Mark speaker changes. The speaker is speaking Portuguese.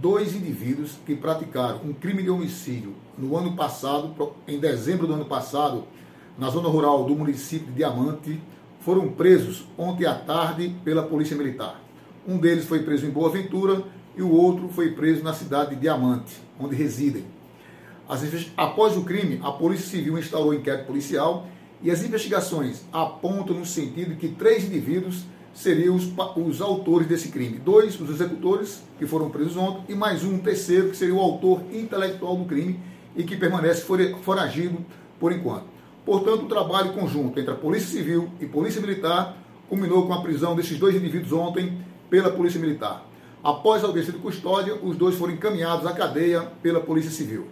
Speaker 1: dois indivíduos que praticaram um crime de homicídio no ano passado, em dezembro do ano passado, na zona rural do município de Diamante, foram presos ontem à tarde pela Polícia Militar. Um deles foi preso em Boa Ventura e o outro foi preso na cidade de Diamante, onde residem. Após o crime, a Polícia Civil instaurou inquérito policial e as investigações apontam no sentido de que três indivíduos seriam os, os autores desse crime. Dois, os executores, que foram presos ontem, e mais um terceiro, que seria o autor intelectual do crime e que permanece foragido por enquanto. Portanto, o trabalho conjunto entre a Polícia Civil e Polícia Militar culminou com a prisão desses dois indivíduos ontem pela Polícia Militar. Após a audiência de custódia, os dois foram encaminhados à cadeia pela Polícia Civil.